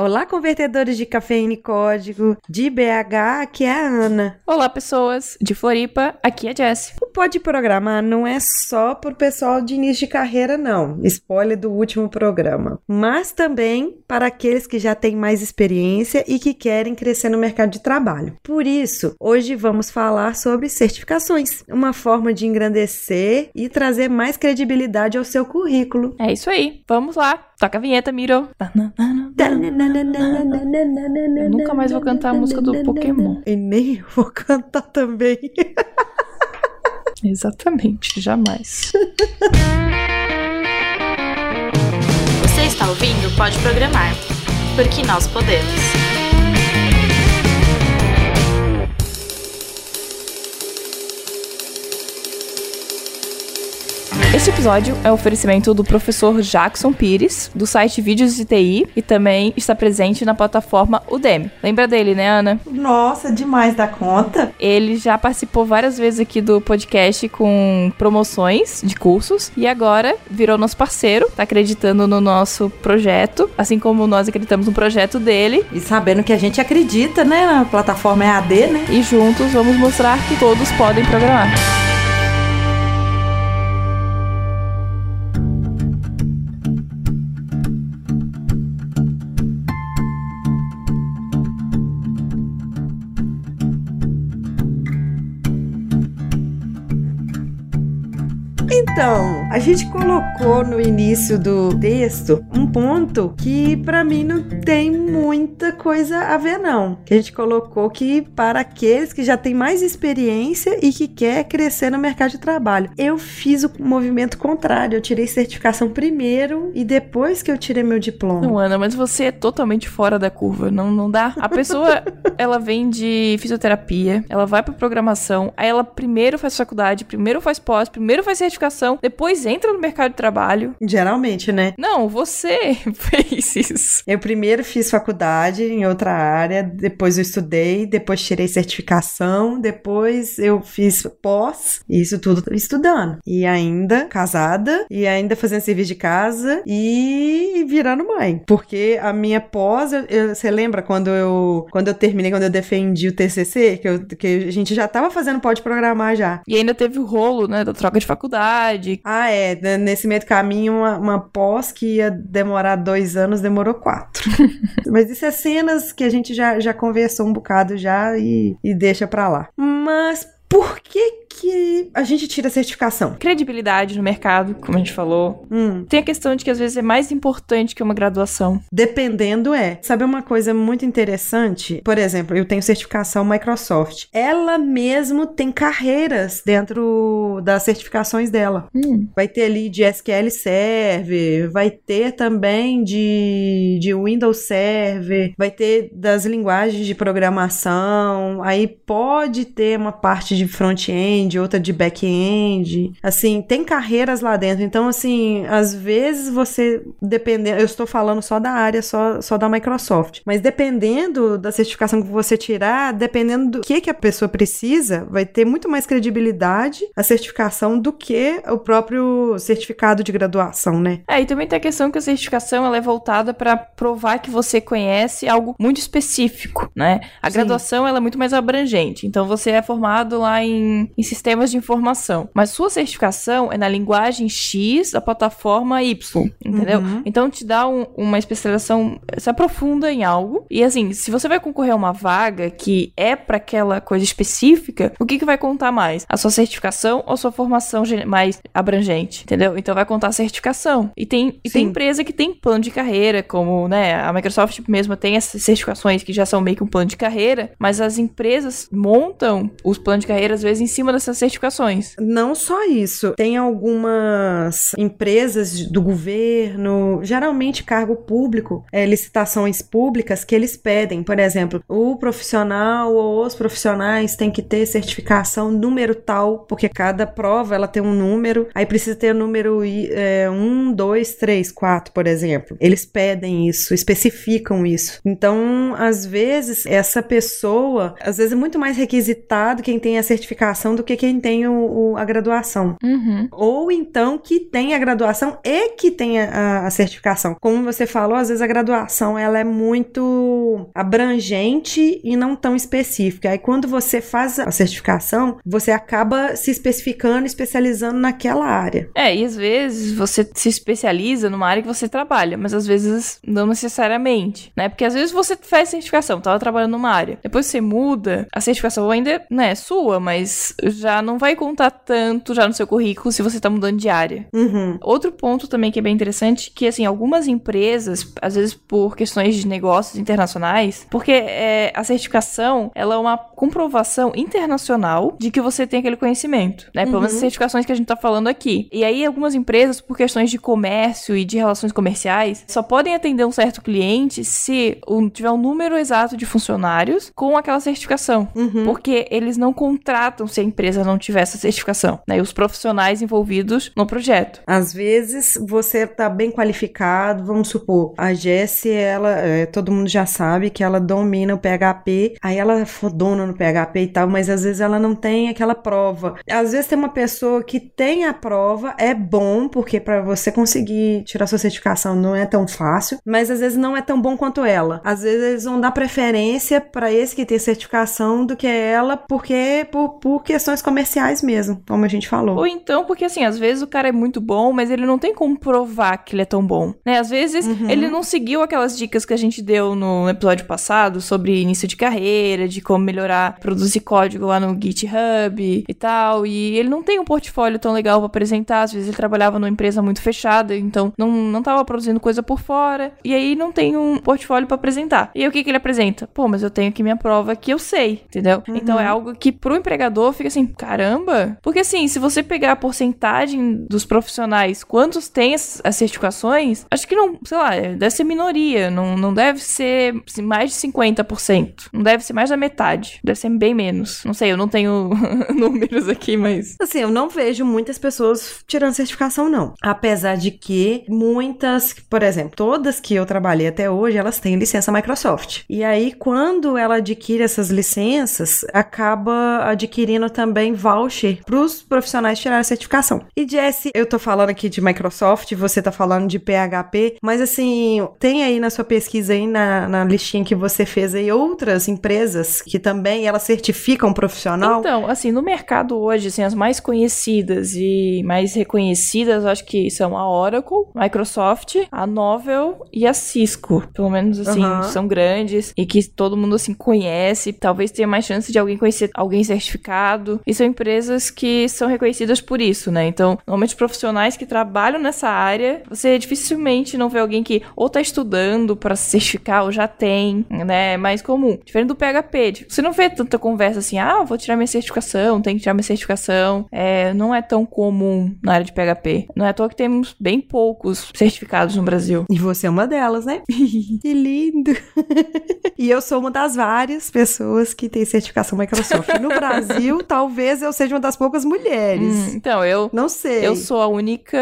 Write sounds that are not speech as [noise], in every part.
Olá, convertedores de cafeína e código. De BH, aqui é a Ana. Olá, pessoas. De Floripa, aqui é a Jess. O Pode Programar não é só pro pessoal de início de carreira, não. Spoiler do último programa. Mas também para aqueles que já têm mais experiência e que querem crescer no mercado de trabalho. Por isso, hoje vamos falar sobre certificações. Uma forma de engrandecer e trazer mais credibilidade ao seu currículo. É isso aí. Vamos lá. Toca a vinheta, Miro. Eu nunca mais vou cantar a música do Pokémon. E nem [laughs] vou cantar também. [laughs] [laughs] Exatamente, jamais. Você está ouvindo Pode Programar, porque nós podemos. Este episódio é um oferecimento do professor Jackson Pires, do site Vídeos de TI, e também está presente na plataforma Udemy. Lembra dele, né, Ana? Nossa, demais da conta. Ele já participou várias vezes aqui do podcast com promoções de cursos e agora virou nosso parceiro, tá acreditando no nosso projeto, assim como nós acreditamos no projeto dele. E sabendo que a gente acredita, né, na plataforma EAD, né? E juntos vamos mostrar que todos podem programar. Então, a gente colocou no início do texto um ponto que para mim não tem muita coisa a ver não. Que a gente colocou que para aqueles que já têm mais experiência e que quer crescer no mercado de trabalho. Eu fiz o movimento contrário, eu tirei certificação primeiro e depois que eu tirei meu diploma. Não, Ana, mas você é totalmente fora da curva, não, não dá. A pessoa, [laughs] ela vem de fisioterapia, ela vai pra programação, aí ela primeiro faz faculdade, primeiro faz pós, primeiro faz certificação, depois entra no mercado de trabalho. Geralmente, né? Não, você [laughs] fez isso. Eu primeiro fiz faculdade em outra área, depois eu estudei, depois tirei certificação, depois eu fiz pós, isso tudo estudando. E ainda casada, e ainda fazendo serviço de casa e virando mãe. Porque a minha pós, você lembra quando eu, quando eu terminei, quando eu defendi o TCC, que, eu- que a gente já tava fazendo pode programar já. E ainda teve o rolo, né, da troca de faculdade. Ah, é. né, Nesse meio do caminho, uma, uma pós que ia demorar dois anos, demorou quatro. [laughs] Mas isso é cenas que a gente já, já conversou um bocado já e, e deixa pra lá. Mas por que que a gente tira a certificação? Credibilidade no mercado, como a gente falou. Hum, Tem a questão de que às vezes é mais importante que uma graduação. dependendo é. Sabe uma coisa muito interessante? Por exemplo, eu tenho certificação Microsoft. Ela mesmo tem carreiras dentro das certificações dela. Hum. Vai ter ali de SQL Server, vai ter também de, de Windows Server, vai ter das linguagens de programação, aí pode ter uma parte de front-end, outra de back-end. Assim, tem carreiras lá dentro. Então, assim, às vezes você, dependendo, eu estou falando só da área, só, só da Microsoft, mas dependendo da certificação que você tirar, dependendo do que, que a pessoa precisa, vai ter muito mais credibilidade a certificação do que o próprio certificado de graduação, né? É, e também tem a questão que a certificação ela é voltada para provar que você conhece algo muito específico, né? A Sim. graduação ela é muito mais abrangente. Então você é formado lá em, em sistemas de informação, mas sua certificação é na linguagem X da plataforma Y, entendeu? Uhum. Então te dá um- uma especialização, se aprofunda em algo. E assim, se você vai concorrer a uma vaga que é para aquela coisa específica, o que que vai contar mais? A sua certificação ou a sua formação mais abrangente, entendeu? Então vai contar a certificação. E tem, e tem empresa que tem plano de carreira, como, né, a Microsoft mesmo tem essas certificações que já são meio que um plano de carreira, mas as empresas montam os planos de carreira às vezes em cima dessas certificações. Não só isso, tem algumas empresas do governo, geralmente cargo público, é, licitações públicas que eles pedem, por exemplo, o profissional ou os profissionais têm que ter certificação número tal, porque cada prova ela tem um número, aí precisa ter o número I- é, 1, 2, 3, 4, por exemplo. Eles pedem isso, especificam isso. Então, às vezes, essa pessoa, às vezes é muito mais requisitado quem tem essa certificação do que quem tem o, o- a graduação. Uhum. Ou então que tem a graduação e que tem a, a certificação. Como você falou, às vezes a graduação ela é muito abrangente e não tão específica. Aí quando você faz a certificação, você acaba se especificando, especializando naquela área. É, e às vezes você se especializa numa área que você trabalha, mas às vezes não necessariamente, né? Porque às vezes você faz certificação, tava trabalhando numa área. Depois você muda, a certificação ainda né, é sua, mas já não vai contar tanto já no seu currículo se você tá mudando de área. Uhum. Outro ponto também que é bem interessante, que assim, algumas empresas, às vezes por questões de negócios internacionais, porque é, a certificação, ela é uma comprovação internacional de que você tem aquele conhecimento, né? Pelo menos as certificações que a gente tá falando aqui. E aí algumas empresas, por questões de comércio e de relações comerciais, só podem atender um certo cliente se tiver um número exato de funcionários com aquela certificação. Uhum. Porque eles não contratam se a empresa não tiver essa certificação, né? E os profissionais envolvidos no projeto. Às vezes você tá bem qualificado, vamos supor, a Jessie, ela, é, todo mundo já sabe que ela domina o PHP, aí ela é fodona no PHP e tal, mas às vezes ela não tem aquela prova. Às vezes tem uma pessoa que tem a prova, é bom, porque para você conseguir tirar sua certificação não é tão fácil, mas às vezes não é tão bom quanto ela. Às vezes eles vão dar preferência para esse que tem certificação do que ela, porque por, por questões comerciais mesmo, como a gente falou. Ou então, porque assim, às vezes o cara é muito bom, mas ele não tem como provar que ele é tão bom, né? Às vezes ele não seguiu aquelas dicas que a gente deu no episódio passado sobre início de carreira, de como melhorar, produzir código lá no GitHub e tal, e ele não tem um portfólio tão legal pra apresentar, às vezes ele trabalhava numa empresa muito fechada, então não, não tava produzindo coisa por fora, e aí não tem um portfólio pra apresentar. E aí o que que ele apresenta? Pô, mas eu tenho aqui minha prova que eu sei, entendeu? Então é algo que pro empregador fica assim, caramba. Porque assim, se você pegar a porcentagem dos profissionais, quantos têm as, certificações, acho que não, sei lá, deve ser minoria, não, não deve ser mais de 50%. Não deve ser mais da metade, deve ser bem menos. Não sei, eu não tenho [laughs] números aqui, mas Assim, eu não vejo muitas pessoas tirando certificação, não. Apesar de que muitas, por exemplo, todas que eu trabalhei até hoje, elas têm licença Microsoft. E aí, quando ela adquire essas licenças, acaba adquirindo também voucher para os profissionais tirarem a certificação. E Jesse, eu tô falando aqui de Microsoft, você tá falando de PHP, mas assim, tem aí na sua pesquisa aí, na, na listinha que você fez aí, outras empresas que também elas certificam profissional? Então, assim, no mercado hoje, assim, as mais conhecidas e mais reconhecidas, acho que são a Oracle, Microsoft, a Novell e a Cisco. Pelo menos, assim, Aham. são grandes e que todo mundo, assim, conhece. Talvez tenha mais chance de alguém conhecer alguém certificado. E são empresas que são reconhecidas por isso, né? Então, normalmente profissionais que trabalham nessa área, você dificilmente não vê alguém que ou tá estudando para se certificar ou já tem, né? É mais comum. Diferente do PHP, tipo, você não vê tanta conversa assim, ah, vou tirar minha certificação, tenho que tirar minha certificação. É, não é tão comum na área de PHP. Não é à toa que temos bem poucos certificados no Brasil. E você é uma delas, né? [laughs] que lindo! [laughs] e eu sou uma das várias pessoas que tem certificação Microsoft. No Brasil, [laughs] [laughs] talvez eu seja uma das poucas mulheres. Hum, então, eu Não sei. Eu sou a única,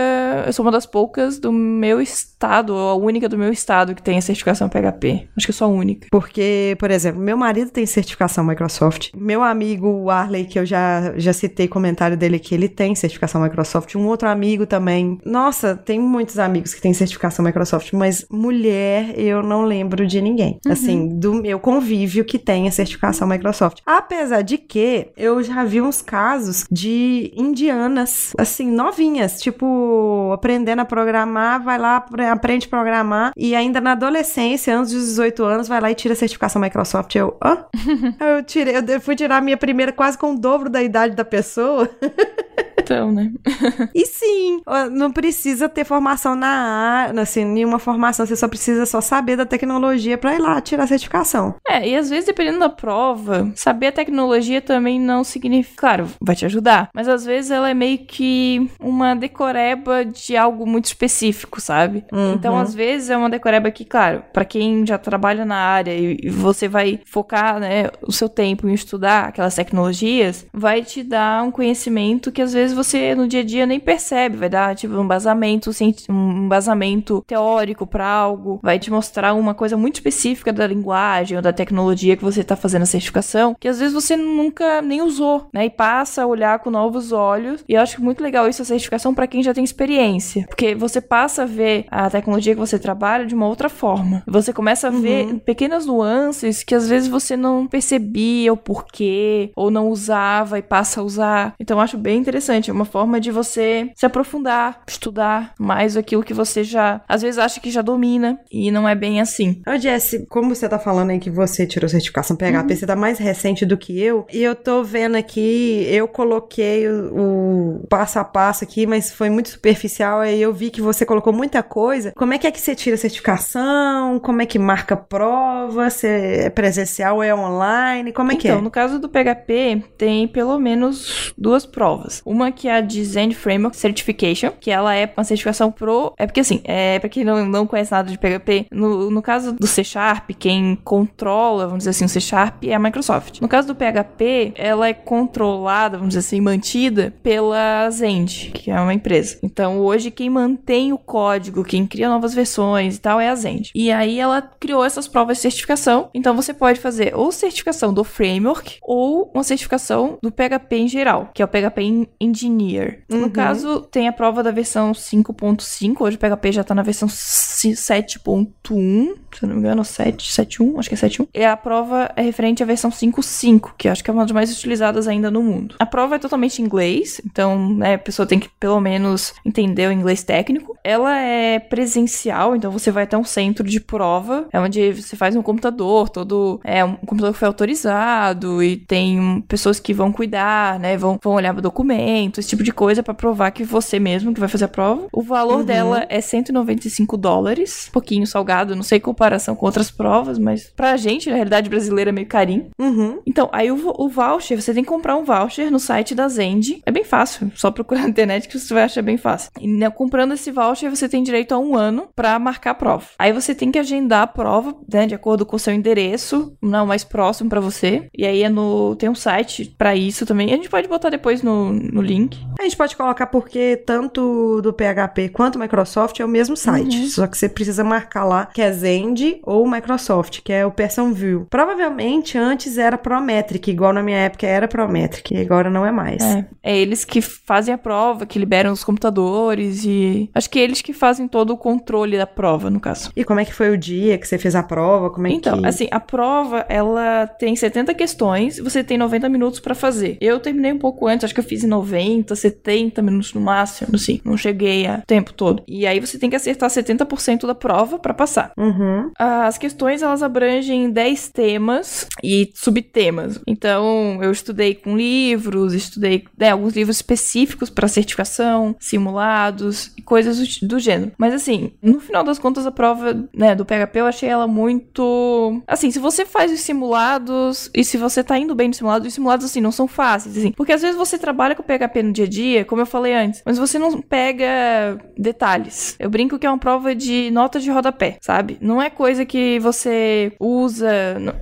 eu sou uma das poucas do meu estado, ou a única do meu estado que tem a certificação PHP. Acho que eu sou a única. Porque, por exemplo, meu marido tem certificação Microsoft. Meu amigo Arley, que eu já, já citei comentário dele que ele tem certificação Microsoft. Um outro amigo também. Nossa, tem muitos amigos que têm certificação Microsoft, mas mulher eu não lembro de ninguém. Assim, do meu convívio que tem a certificação Microsoft. Apesar de que eu já vi uns casos de indianas, assim, novinhas, tipo, aprendendo a programar, vai lá, apre- aprende a programar e ainda na adolescência, antes dos 18 anos, vai lá e tira a certificação Microsoft. Eu, hã? [laughs] eu tirei, eu fui tirar a minha primeira quase com o dobro da idade da pessoa. [laughs] Então, né? [laughs] E sim, não precisa ter formação na área, assim, nenhuma formação, você só precisa só saber da tecnologia pra ir lá tirar a certificação. É, e às vezes, dependendo da prova, saber a tecnologia também não significa. Claro, vai te ajudar. Mas às vezes ela é meio que uma decoreba de algo muito específico, sabe? Então, às vezes, é uma decoreba que, claro, pra quem já trabalha na área e e você vai focar, né, o seu tempo em estudar aquelas tecnologias, vai te dar um conhecimento que às vezes você no dia a dia nem percebe, vai dar tipo um embasamento, um embasamento teórico para algo, vai te mostrar uma coisa muito específica da linguagem ou da tecnologia que você tá fazendo a certificação, que às vezes você nunca nem usou, né? E passa a olhar com novos olhos. E eu acho muito legal isso a certificação para quem já tem experiência, porque você passa a ver a tecnologia que você trabalha de uma outra forma. Você começa a uhum. ver pequenas nuances que às vezes você não percebia o porquê ou não usava e passa a usar. Então eu acho bem interessante, é uma forma de você se aprofundar, estudar mais aquilo que você já às vezes acha que já domina e não é bem assim. Ô Jesse, como você tá falando aí que você tirou certificação PHP, uhum. você tá mais recente do que eu, e eu tô vendo aqui, eu coloquei o, o passo a passo aqui, mas foi muito superficial, aí eu vi que você colocou muita coisa. Como é que é que você tira certificação? Como é que marca prova? Se é presencial ou é online? Como é então, que é? Então, no caso do PHP, tem pelo menos duas provas. Uma que é a Design Framework Certification, que ela é uma certificação pro... É porque assim, é pra quem não, não conhece nada de PHP, no, no caso do C Sharp, quem controla, vamos dizer assim, o C Sharp é a Microsoft. No caso do PHP, ela é controlada, vamos dizer assim, mantida pela Zend, que é uma empresa. Então, hoje, quem mantém o código, quem cria novas versões e tal, é a Zend. E aí, ela criou essas provas de certificação. Então, você pode fazer ou certificação do framework ou uma certificação do PHP em geral, que é o PHP Engineer. Uhum. No caso, tem a prova da versão 5.5. Hoje o PHP já tá na versão 7.1, se eu não me engano, 7, 7.1, acho que é 7.1. E a prova é referente à versão 5.5, que acho que é uma das mais utilizadas ainda no mundo. A prova é totalmente em inglês, então né, a pessoa tem que pelo menos entender o inglês técnico. Ela é presencial, então você vai até um centro de prova, é onde você faz um computador, todo é um computador que foi autorizado e tem pessoas que vão cuidar, né, vão, vão olhar o documento, esse tipo de coisa para provar que você mesmo que vai fazer a prova. O valor uhum. dela é 195 dólares, pouquinho salgado, não sei comparação com outras provas, mas pra gente, na realidade brasileira, é meio carinho. Uhum. Então, aí o, o voucher, você tem que comprar um voucher no site da Zend. É bem fácil, só procurar na internet que você vai achar bem fácil. E né, comprando esse voucher, você tem direito a um ano para marcar a prova. Aí você tem que agendar a prova, né, de acordo com o seu endereço, não mais próximo para você. E aí é no tem um site para isso também. A gente pode botar depois no, no link. A gente pode colocar porque tanto do PHP quanto Microsoft é o mesmo site, uhum. só que você precisa marcar lá que é Zend ou Microsoft, que é o Person View. Provavelmente antes era Prometric, igual na minha época era Prometric, e agora não é mais. É, é eles que fazem a prova, que liberam os computadores e acho que eles que fazem todo o controle da prova, no caso. E como é que foi o dia que você fez a prova? Como é então, que... assim, a prova, ela tem 70 questões, você tem 90 minutos para fazer. Eu terminei um pouco antes, acho que eu fiz em 90, 70 minutos no máximo, assim, não cheguei a tempo todo. E aí você tem que acertar 70% da prova para passar. Uhum. As questões, elas abrangem 10 temas e subtemas. Então, eu estudei com livros, estudei né, alguns livros específicos para certificação, simulados e coisas do, do, gênero. Mas assim, no final das contas, a prova né, do PHP eu achei ela muito. Assim, se você faz os simulados e se você tá indo bem nos simulados, os simulados assim não são fáceis, assim. Porque às vezes você trabalha com PHP no dia a dia, como eu falei antes, mas você não pega detalhes. Eu brinco que é uma prova de notas de rodapé, sabe? Não é coisa que você usa.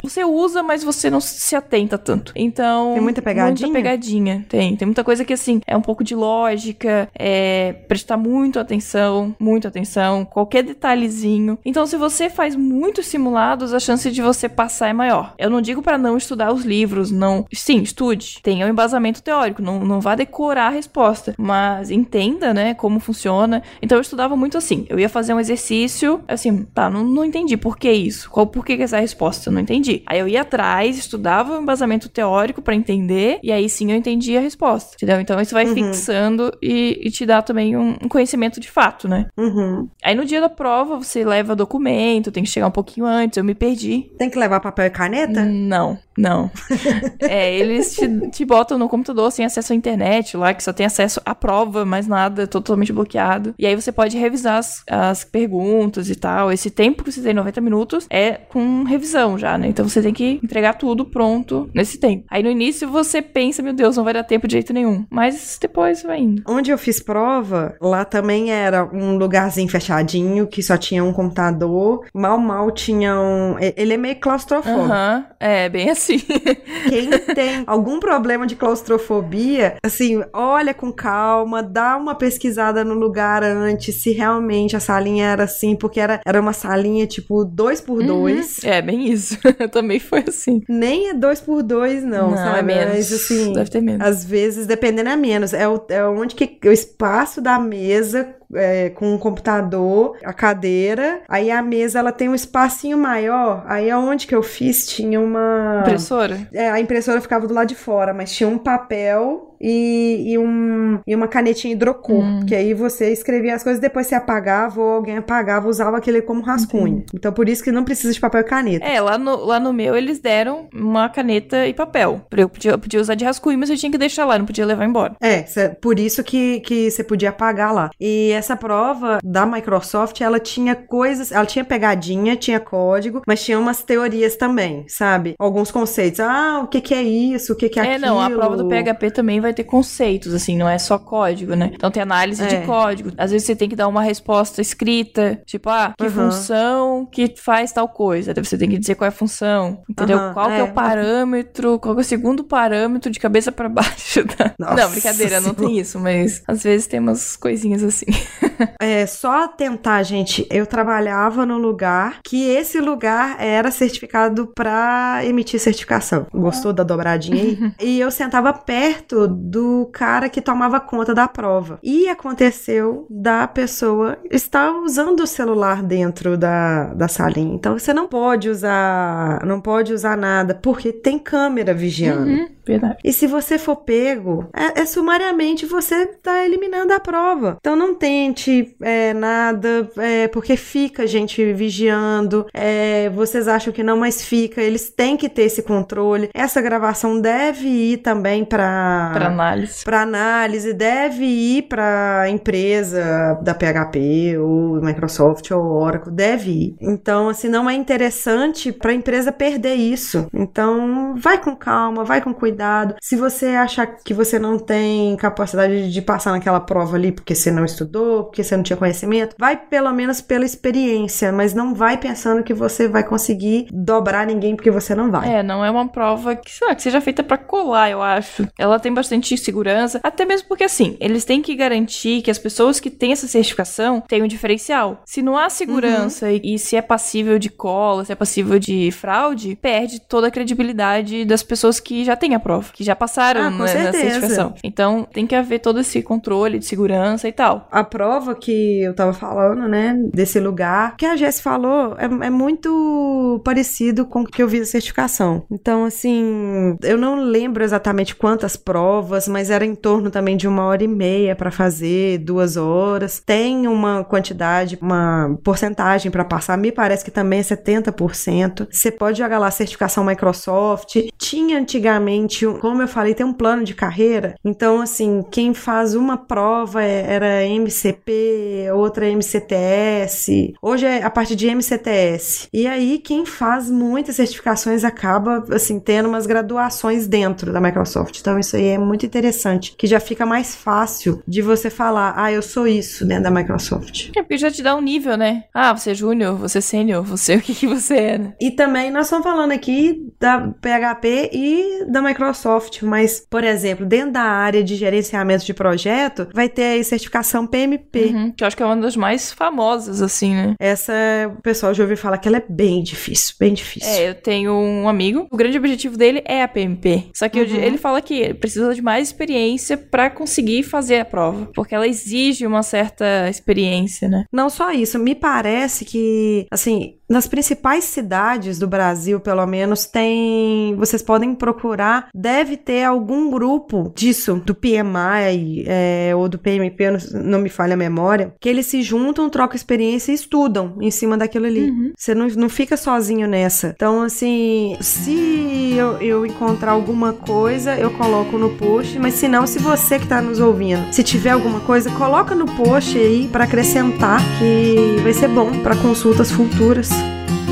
Você usa, mas você não se atenta tanto. Então. Tem muita pegadinha? Muita pegadinha. Tem. Tem muita coisa que, assim, é um pouco de lógica, é prestar muito atenção, muito atenção, qualquer detalhezinho. Então, se você faz muitos simulados, a chance de você passar é maior. Eu não digo para não estudar os livros, não. Sim, estude. Tenha um embasamento teórico, não, não vá decorar a resposta, mas entenda, né, como funciona. Então, eu estudava muito assim. Eu ia fazer um exercício, assim, tá, não, não entendi por que isso. Qual por que essa resposta? Não entendi. Aí eu ia atrás, estudava o embasamento teórico para entender, e aí sim eu entendi a resposta. Entendeu? Então isso vai uhum. fixando e, e, te dá também um, um, conhecimento de fato, né? Uhum. Aí no dia da prova você leva documento, tem que chegar um pouquinho antes, eu me perdi. Tem que levar papel e caneta? Não. Não. [laughs] é, eles te, te, botam no computador sem acesso à internet lá, que só tem acesso à prova, mais nada, totalmente bloqueado. E aí você pode revisar as, as perguntas e tal. Esse tempo que você tem, 90 minutos, é com revisão já, né? Então você tem que entregar tudo pronto nesse tempo. Aí no início você pensa, meu Deus, não vai dar tempo de jeito nenhum. Mas depois vai indo. Onde eu fiz prova, lá também era um lugarzinho fechadinho, que só tinha um computador. Mal, mal tinha um. Ele é meio claustrofóbico. Aham, uhum. é, bem assim assim. [laughs] Quem tem algum problema de claustrofobia, assim, olha com calma, dá uma pesquisada no lugar antes, se realmente a salinha era assim, porque era, era uma salinha tipo dois por Uhum. dois. É, bem isso. [laughs] Também foi assim. Nem é dois por dois, não, Não, sabe? é menos. Mas assim, Deve ter menos. às vezes, dependendo, é menos. É, o, é onde que o espaço da mesa é, com o computador, a cadeira, aí a mesa ela tem um espacinho maior. Aí aonde que eu fiz tinha uma. Impressora? É, a impressora ficava do lado de fora, mas tinha um papel e, e, um, e uma canetinha hidrocor. Hum. Que aí você escrevia as coisas, depois você apagava ou alguém apagava, usava aquele como rascunho. Então por isso que não precisa de papel e caneta. É, lá no, lá no meu eles deram uma caneta e papel. Eu podia, eu podia usar de rascunho, mas eu tinha que deixar lá, não podia levar embora. É, cê- por isso que, que você podia apagar lá. E essa prova da Microsoft, ela tinha coisas, ela tinha pegadinha, tinha código, mas tinha umas teorias também, sabe? Alguns conceitos. Ah, o que que é isso? O que que é É, aquilo? não, a prova do PHP também vai ter conceitos, assim, não é só código, né? Então tem análise É. de código. Às vezes você tem que dar uma resposta escrita, tipo, ah, que Uhum. função que faz tal coisa. Daí você tem que dizer qual é a função, entendeu? Aham, qual que é é. o parâmetro, qual é o segundo parâmetro de cabeça pra baixo. [laughs] da- [laughs] Nossa não, brincadeira, não tem isso, mas às vezes tem umas coisinhas assim. [laughs] É só tentar, gente. Eu trabalhava no lugar que esse lugar era certificado pra emitir certificação. Gostou da dobradinha aí? e eu sentava perto do cara que tomava conta da prova. E aconteceu da pessoa estar usando o celular dentro da, da salinha. Então você não pode usar, não pode usar nada porque tem câmera vigiando. Uhum, verdade. E se você for pego, é, é sumariamente você tá eliminando a prova. Então não tente é, nada, é, porque fica gente vigiando. é, vocês acham que não, mas fica. Eles têm que ter esse controle. Essa gravação deve ir também para Pra análise. para análise, deve ir para empresa da PHP ou Microsoft ou Oracle, deve ir. Então, assim, não é interessante para a empresa perder isso. Então, vai com calma, vai com cuidado. Se você achar que você não tem capacidade de passar naquela prova ali porque você não estudou, porque você não tinha conhecimento, vai pelo menos pela experiência, mas não vai pensando que você vai conseguir dobrar ninguém porque você não vai. É, não é uma prova que, sei lá, que seja feita pra colar, eu acho. Ela tem bastante segurança, até mesmo porque, assim, eles têm que garantir que as pessoas que têm essa certificação têm um diferencial. Se não há segurança e, e se é passível de cola, se é passível de fraude, perde toda a credibilidade das pessoas que já têm a prova, que já passaram Ah, né, na certificação. Então, tem que haver todo esse controle de segurança e tal. a prova que eu tava falando, né, desse lugar, que a Jess falou, é, é muito parecido com o que eu vi da certificação. Então, assim, eu não lembro exatamente quantas provas, mas era em torno também de uma hora e meia pra fazer, duas horas. Tem uma quantidade, uma porcentagem pra passar, me parece que também é 70%. Você pode jogar lá certificação Microsoft. Tinha antigamente, como eu falei, tem um plano de carreira. Então, assim, quem faz uma prova é- era MCP, outra MCTS. Hoje é a parte de MCTS. E aí, quem faz muitas certificações acaba, assim, tendo umas graduações dentro da Microsoft. Então, isso aí é muito interessante, que já fica mais fácil de você falar, ah, eu sou isso dentro da Microsoft. É porque já te dá um nível, né? Ah, você é júnior, você é sênior, você o que, que você é, né? E também nós estamos falando aqui da PHP e da Microsoft, mas, por exemplo, dentro da área de gerenciamento de projeto, vai ter aí certificação PMP. Uhum, que eu acho que é uma das mais famosas, assim, né? Essa, o pessoal já ouviu falar que ela é bem difícil, bem difícil. É, eu tenho um amigo, o grande objetivo dele é a PMP. Só que eu- Uhum. ele fala que precisa de mais experiência pra conseguir fazer a prova. Porque ela exige uma certa experiência, né? Não só isso, me parece que, assim, nas principais cidades do Brasil, pelo menos, tem. Vocês podem procurar, deve ter algum grupo disso, do PMI é, ou do PMP, não, me falha a memória, que eles se juntam, trocam experiência e estudam em cima daquilo ali. Uhum. Você não, não fica sozinho nessa. Então, assim, se eu, eu encontrar alguma coisa, eu coloco no post, mas se não, se você que tá nos ouvindo, se tiver alguma coisa, coloca no post aí pra acrescentar, que vai ser bom pra consultas futuras. Thank you.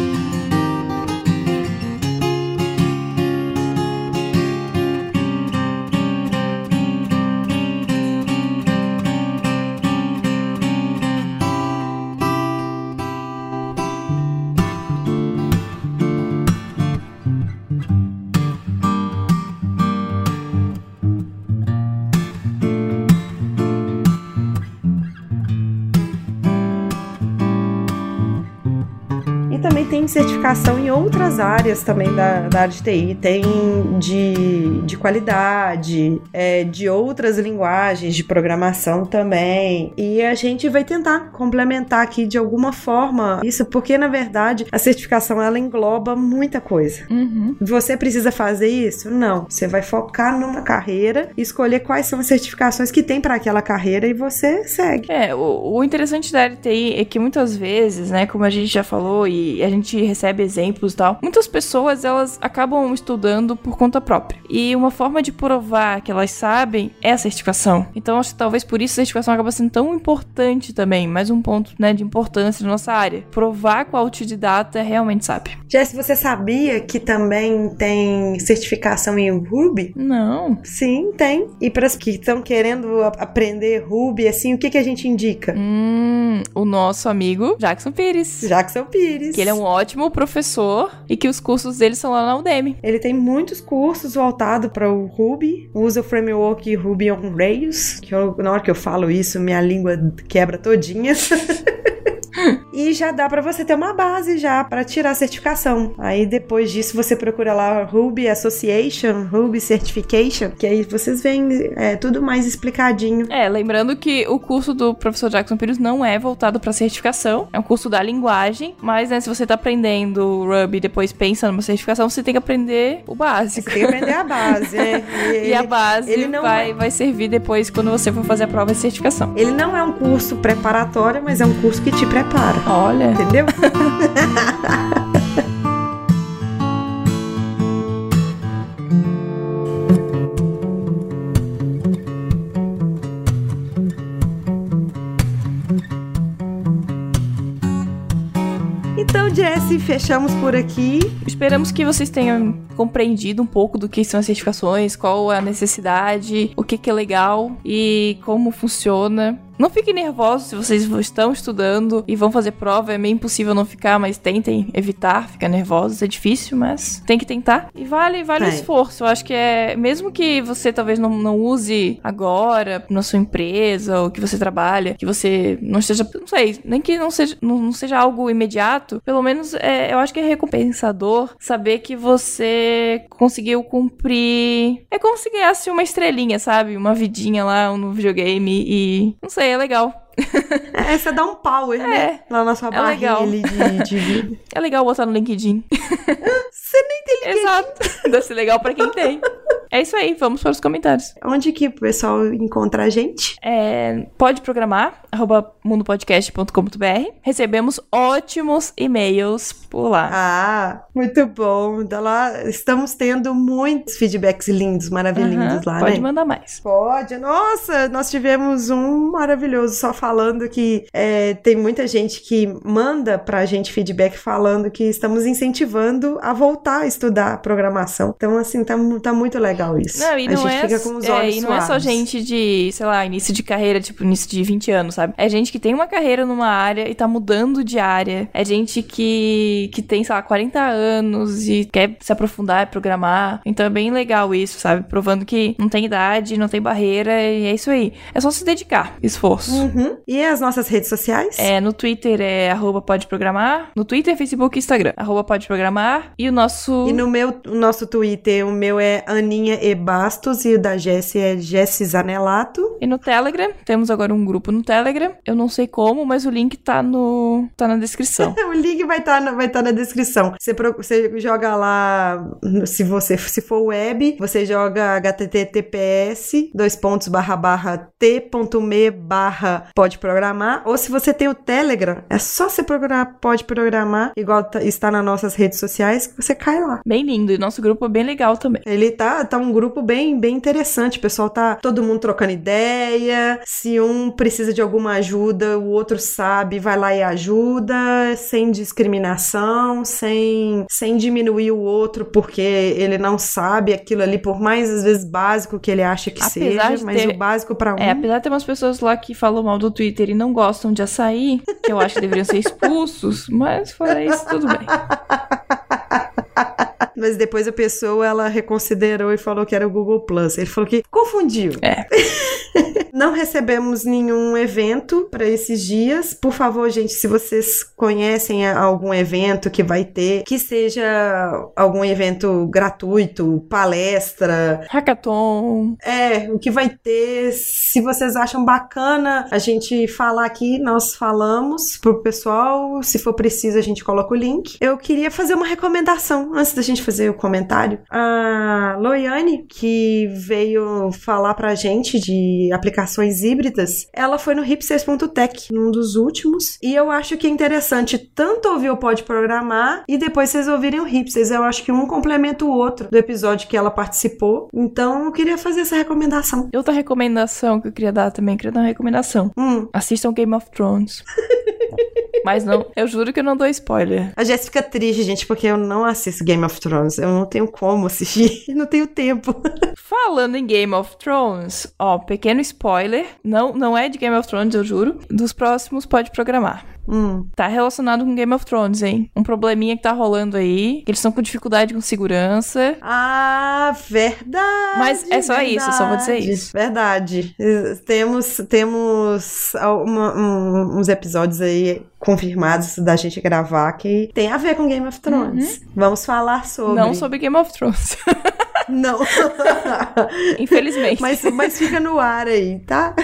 Certificação em outras áreas também da, da área de TI. Tem de, de qualidade, é, de outras linguagens de programação também. E a gente vai tentar complementar aqui de alguma forma isso, porque na verdade a certificação ela engloba muita coisa. Uhum. Você precisa fazer isso? Não. Você vai focar numa carreira escolher quais são as certificações que tem para aquela carreira e você segue. É, o, o interessante da LTI é que muitas vezes, né, como a gente já falou e a gente recebe exemplos e tal, muitas pessoas elas acabam estudando por conta própria. E uma forma de provar que elas sabem é a certificação. Então acho que talvez por isso a certificação acaba sendo tão importante também, mais um ponto, né, de importância na nossa área. Provar que o autodidata realmente sabe. Jess, você sabia que também tem certificação em Ruby? Não. Sim, tem. E para as que estão querendo aprender Ruby, assim, o que, que a gente indica? Hum, o nosso amigo Jackson Pires. Jackson Pires. Que ele é um ótimo professor e que os cursos dele são lá na Udemy. Ele tem muitos cursos voltados para o Ruby, usa o framework Ruby on Rails, que eu- na hora que eu falo isso, minha língua quebra todinha. [laughs] E já dá pra você ter uma base já pra tirar a certificação. Aí depois disso você procura lá Ruby Association, Ruby Certification, que aí vocês veem é, tudo mais explicadinho. É, lembrando que o curso do professor Jackson Pires não é voltado para certificação, é um curso da linguagem, mas né, se você tá aprendendo Ruby e depois pensa numa certificação, você tem que aprender o Você básico. tem que aprender a base, né? [laughs] E a base ele não vai, é- vai servir depois quando você for fazer a prova de certificação. Ele não é um curso preparatório, mas é um curso que te prepara. Olha. Entendeu? Então, Jesse, fechamos por aqui. Esperamos que vocês tenham compreendido um pouco do que são as certificações, qual é a necessidade, o que, que é legal e como funciona. Não fiquem nervosos se vocês estão estudando e vão fazer prova. É meio impossível não ficar, mas tentem evitar ficar nervosos. É difícil, mas tem que tentar. E vale, vale o É. esforço. Eu acho que é. Mesmo que você talvez não, não use agora na sua empresa ou que você trabalha, que você não esteja. Não sei, nem que não seja, não, não seja algo imediato, pelo menos é, eu acho que é recompensador saber que você conseguiu cumprir. É como se ganhasse uma estrelinha, sabe? Uma vidinha lá no videogame e. Não sei, é legal. É, você dá um power, né? Lá na sua É barrinha legal. ali de, de vida. [laughs] É legal botar no LinkedIn. Você nem tem Exato. Deve ser legal pra quem tem. É isso aí, vamos para os comentários. Onde que o pessoal encontra a gente? É, pode programar, arroba mundopodcast.com.br. Recebemos ótimos e-mails por lá. Ah, muito bom. Da lá, estamos tendo muitos feedbacks lindos, maravilhosos Aham, lá, pode né? mandar mais. Pode. Nossa, nós tivemos um maravilhoso só falando que é, tem muita gente que manda pra gente feedback falando que estamos incentivando a voltar a estudar programação. Então, assim, tá, tá muito legal isso. Não, e a não gente é, fica com os é, e não é só gente de, sei lá, início de carreira, tipo, início de 20 anos, sabe? É gente que tem uma carreira numa área e tá mudando de área. É gente que, que tem, sei lá, 40 anos e quer se aprofundar programar. Então é bem legal isso, sabe? Provando que não tem idade, não tem barreira e é isso aí. É só se dedicar, esforço. Uhum. E as nossas redes sociais? É, no Twitter é arroba pode programar. No Twitter, Facebook e Instagram. Arroba pode programar. E o nosso. E no meu, o nosso Twitter, o meu é Aninha E Bastos e o da Jessie é Jessie Zanelato. E no Telegram, temos agora um grupo no Telegram. Eu não sei como, mas o link tá no tá na descrição. [laughs] O link vai estar vai tá na descrição. Você, pro- você joga lá, se você se for web, você joga https dois pontos barra barra t.me barra pode programar. Ou se você tem o Telegram, é só você procurar pode programar, igual tá- está nas nossas redes sociais, que você cai lá. Bem lindo. E nosso grupo é bem legal também. Ele tá, tá um grupo bem, bem interessante. O pessoal tá todo mundo trocando ideia. Se um precisa de alguma ajuda, o outro sabe, vai lá e ajuda, sem discriminação, sem, sem diminuir o outro porque ele não sabe aquilo ali, por mais às vezes básico que ele acha que Apesar seja, mas ter- o básico pra um. É, apesar de ter umas pessoas lá que falam mal do Twitter e não gostam de açaí, que eu acho que deveriam ser expulsos, mas fora isso, tudo bem. [laughs] Mas depois a pessoa ela reconsiderou e falou que era o Google Plus. Ele falou que confundiu. É. [laughs] Não recebemos nenhum evento para esses dias. Por favor, gente, se vocês conhecem algum evento que vai ter, que seja algum evento gratuito, palestra, hackathon. É, o que vai ter, se vocês acham bacana a gente falar aqui, nós falamos pro pessoal, se for preciso a gente coloca o link. Eu queria fazer uma recomendação antes da gente fazer o comentário. A Loiane, que veio falar pra gente de aplicações híbridas, ela foi no hipsters.tech, num dos últimos, e eu acho que é interessante tanto ouvir o Pode Programar e depois vocês ouvirem o Hipsters. Eu acho que um complementa o outro do episódio que ela participou. Então eu queria fazer essa recomendação. Outra recomendação que eu queria dar também, queria dar uma recomendação. Hum. Assistam Game of Thrones. [laughs] Mas não, eu juro que eu não dou spoiler. A Jéssica fica triste, gente, porque eu não assisto Game of Thrones. Eu não tenho como assistir, [laughs] não tenho tempo. Falando em Game of Thrones, ó, pequeno spoiler, não, não é de Game of Thrones, eu juro. Dos próximos pode programar. Hum. Tá relacionado com Game of Thrones, hein? Um probleminha que tá rolando aí, que eles estão com dificuldade com segurança. Ah, verdade. Mas é só verdade, isso, só vou dizer isso. Verdade. Temos, temos uma, um, uns episódios aí confirmados da gente gravar que tem a ver com Game of Thrones. Uhum. Vamos falar sobre. Não sobre Game of Thrones. [laughs] Não. [laughs] Infelizmente. Mas, mas fica no ar aí, tá?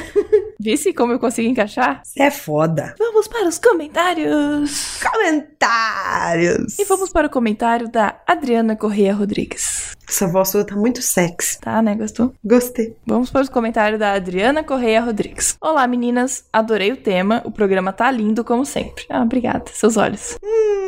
Visse como eu consigo encaixar? Você é foda. Vamos para os comentários. Comentários. E vamos para o comentário da Adriana Correia Rodrigues. Essa voz sua tá muito sexy. Tá, né? Gostou? Gostei. Vamos para os comentários da Adriana Correia Rodrigues. Olá, meninas. Adorei o tema. O programa tá lindo, como sempre. Ah, obrigada. Seus olhos. Hum,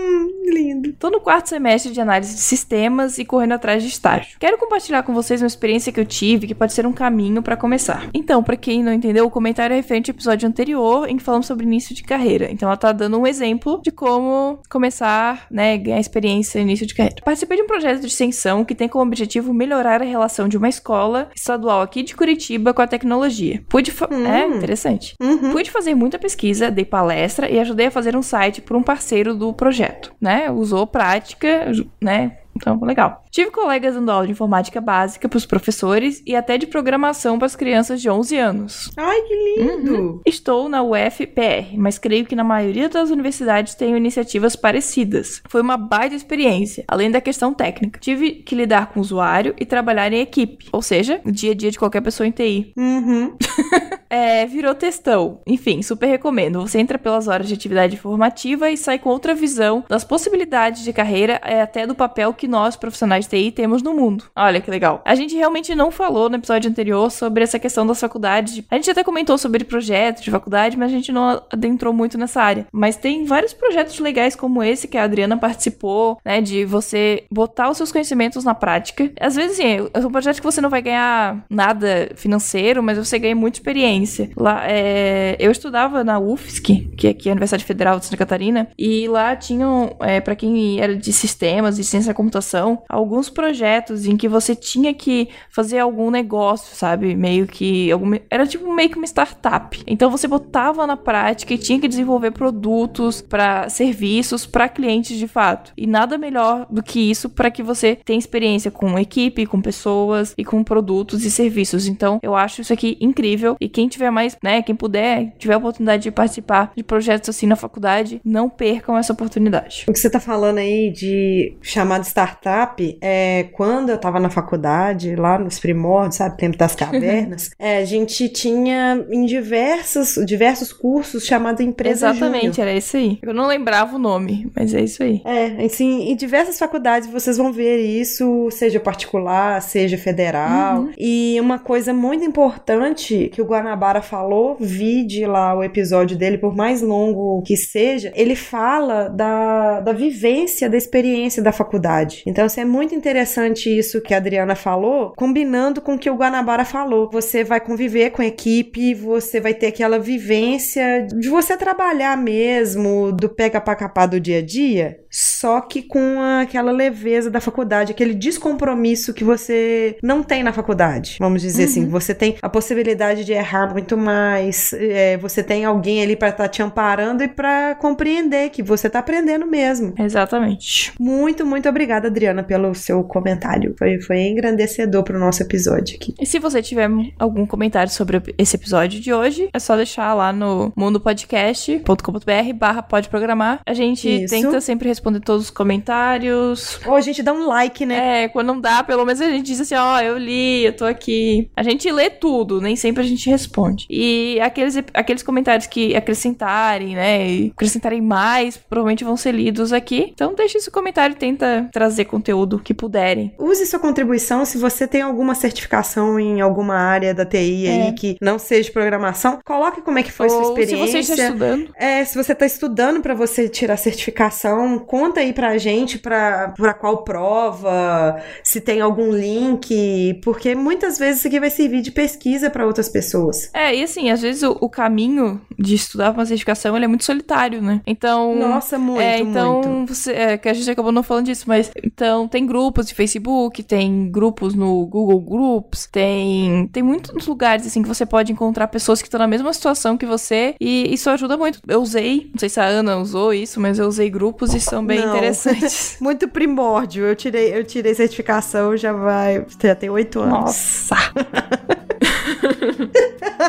lindo. Tô no quarto semestre de análise de sistemas e correndo atrás de estágio. Quero compartilhar com vocês uma experiência que eu tive que pode ser um caminho para começar. Então, para quem não entendeu, o comentário é referente ao episódio anterior em que falamos sobre início de carreira. Então, ela tá dando um exemplo de como começar, né, ganhar experiência no início de carreira. Participei de um projeto de extensão que tem como objetivo melhorar a relação de uma escola estadual aqui de Curitiba com a tecnologia. Pude hum. é interessante. Uhum. Pude fazer muita pesquisa, dei palestra e ajudei a fazer um site por um parceiro do projeto, né? Usou prática, né? Então, legal. Tive colegas dando aula de informática básica para os professores e até de programação para as crianças de 11 anos. Ai, que lindo! Uhum. Estou na UFPR, mas creio que na maioria das universidades tenho iniciativas parecidas. Foi uma baita experiência, além da questão técnica. Tive que lidar com o usuário e trabalhar em equipe, ou seja, o dia a dia de qualquer pessoa em TI. Uhum. [laughs] é, virou textão. Enfim, super recomendo. Você entra pelas horas de atividade formativa e sai com outra visão das possibilidades de carreira e até do papel que nós, profissionais de TI, temos no mundo. Olha que legal. A gente realmente não falou no episódio anterior sobre essa questão das faculdades. A gente até comentou sobre projetos de faculdade, mas a gente não adentrou muito nessa área. Mas tem vários projetos legais como esse que a Adriana participou, né? De você botar os seus conhecimentos na prática. Às vezes, sim, é um projeto que você não vai ganhar nada financeiro, mas você ganha muita experiência. Lá, é... eu estudava na UFSC, que é aqui é a Universidade Federal de Santa Catarina, e lá tinham, é, para quem era de sistemas e ciência computação, alguns projetos em que você tinha que fazer algum negócio, sabe? Meio que. Era tipo meio que uma startup. Então você botava na prática e tinha que desenvolver produtos para serviços para clientes de fato. E nada melhor do que isso para que você tenha experiência com equipe, com pessoas e com produtos e serviços. Então eu acho isso aqui incrível. E quem tiver mais, né? Quem puder, tiver a oportunidade de participar de projetos assim na faculdade, não percam essa oportunidade. O que você tá falando aí de chamar de startup startup, é, quando eu estava na faculdade, lá nos primórdios, sabe, tempo das [laughs] cavernas, é, a gente tinha em diversos, diversos cursos chamado Empresa Exatamente, Júnior. era isso aí. Eu não lembrava o nome, mas é isso aí. É, assim, em diversas faculdades vocês vão ver isso, seja particular, seja federal. Uhum. E uma coisa muito importante que o Guanabara falou, vide lá o episódio dele, por mais longo que seja, ele fala da, da vivência, da experiência da faculdade. Então, assim, é muito interessante isso que a Adriana falou, combinando com o que o Guanabara falou. Você vai conviver com a equipe, você vai ter aquela vivência de você trabalhar mesmo, do pega pra capar do dia a dia, só que com aquela leveza da faculdade, aquele descompromisso que você não tem na faculdade. Vamos dizer assim, uhum. assim, você tem a possibilidade de errar muito mais, é, você tem alguém ali para estar tá te amparando e para compreender que você tá aprendendo mesmo. Exatamente. Muito, muito obrigada Obrigada, Adriana, pelo seu comentário. Foi, foi engrandecedor pro nosso episódio aqui. E se você tiver algum comentário sobre esse episódio de hoje, é só deixar lá no mundopodcast.com.br barra pode programar. A gente Isso. tenta sempre responder todos os comentários. Ou a gente dá um like, né? É, quando não dá, pelo menos a gente diz assim, ó, eu li, eu tô aqui. A gente lê tudo, nem sempre a gente responde. E aqueles, aqueles comentários que acrescentarem, né, e acrescentarem mais, provavelmente vão ser lidos aqui. Então deixe esse comentário tenta trazer conteúdo que puderem. Use sua contribuição se você tem alguma certificação em alguma área da TI É. aí que não seja programação. Coloque como é que foi sua Ou se experiência. você está estudando. É, se você tá estudando pra você tirar certificação, conta aí pra gente pra, pra qual prova, se tem algum link, porque muitas vezes isso aqui vai servir de pesquisa pra outras pessoas. É, e assim, às vezes o, o caminho de estudar pra uma certificação, ele é muito solitário, né? Então... Nossa, muito, é, então, muito. Você, é, que a gente acabou não falando disso, mas então tem grupos de Facebook, tem grupos no Google Groups, tem tem muitos lugares assim que você pode encontrar pessoas que estão na mesma situação que você e isso ajuda muito. Eu usei, não sei se a Ana usou isso, mas eu usei grupos e são bem Não. interessantes. [laughs] Muito primórdio. Eu tirei, eu tirei certificação, já vai. Já tem oito anos. Nossa! [laughs]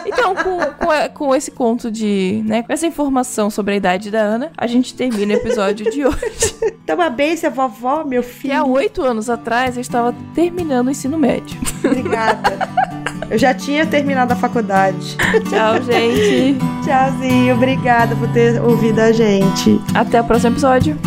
então, com, com, com esse conto de, né, com essa informação sobre a idade da Ana, a gente termina o episódio de hoje. Toma benção, vovó, meu Que há filho. oito anos atrás eu estava terminando o ensino médio. Obrigada. Eu já tinha terminado a faculdade. Tchau, gente. Tchauzinho, obrigada por ter ouvido a gente. Até o próximo episódio.